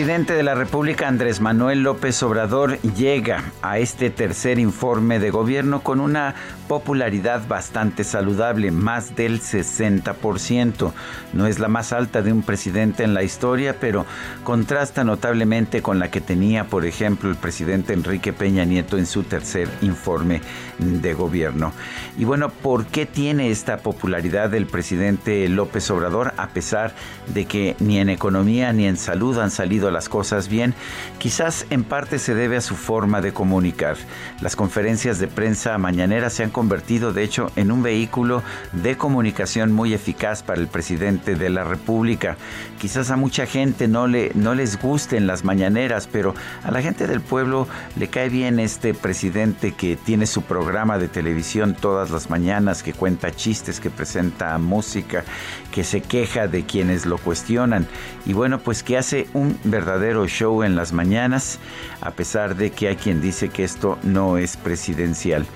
Presidente de la República, Andrés Manuel López Obrador, llega a este tercer informe de gobierno con una popularidad bastante saludable, más del 60%. No es la más alta de un presidente en la historia, pero contrasta notablemente con la que tenía, por ejemplo, el presidente Enrique Peña Nieto en su tercer informe de gobierno. Y bueno, ¿por qué tiene esta popularidad el presidente López Obrador, a pesar de que ni en economía ni en salud han salido las cosas bien, quizás en parte se debe a su forma de comunicar. Las conferencias de prensa mañaneras se han convertido, de hecho, en un vehículo de comunicación muy eficaz para el presidente de la República. Quizás a mucha gente no, le, no les gusten las mañaneras, pero a la gente del pueblo le cae bien este presidente que tiene su programa de televisión todas las mañanas, que cuenta chistes, que presenta música, que se queja de quienes lo cuestionan y bueno, pues que hace un verdadero show en las mañanas, a pesar de que hay quien dice que esto no es presidencial.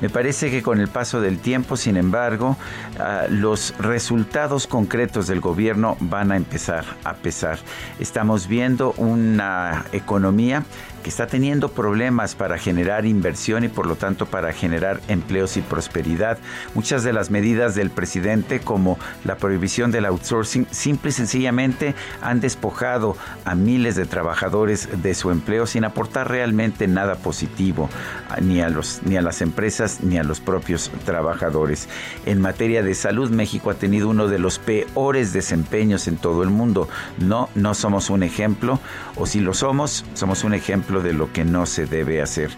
Me parece que con el paso del tiempo, sin embargo, ah, los resultados concretos del gobierno van a empezar a pesar. Estamos viendo una economía que está teniendo problemas para generar inversión y por lo tanto para generar empleos y prosperidad. Muchas de las medidas del presidente como la prohibición del outsourcing simple y sencillamente han despojado a miles de trabajadores de su empleo sin aportar realmente nada positivo ni a los ni a las empresas ni a los propios trabajadores. En materia de salud México ha tenido uno de los peores desempeños en todo el mundo. No no somos un ejemplo o si lo somos, somos un ejemplo de lo que no se debe hacer.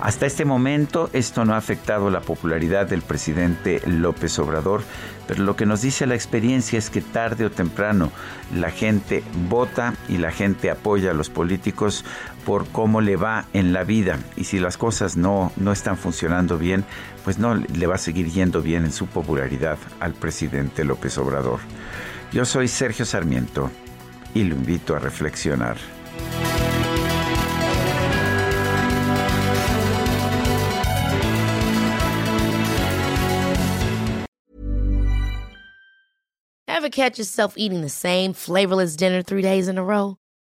Hasta este momento esto no ha afectado la popularidad del presidente López Obrador, pero lo que nos dice la experiencia es que tarde o temprano la gente vota y la gente apoya a los políticos por cómo le va en la vida y si las cosas no, no están funcionando bien, pues no le va a seguir yendo bien en su popularidad al presidente López Obrador. Yo soy Sergio Sarmiento y lo invito a reflexionar. Ever catch yourself eating the same flavorless dinner three days in a row?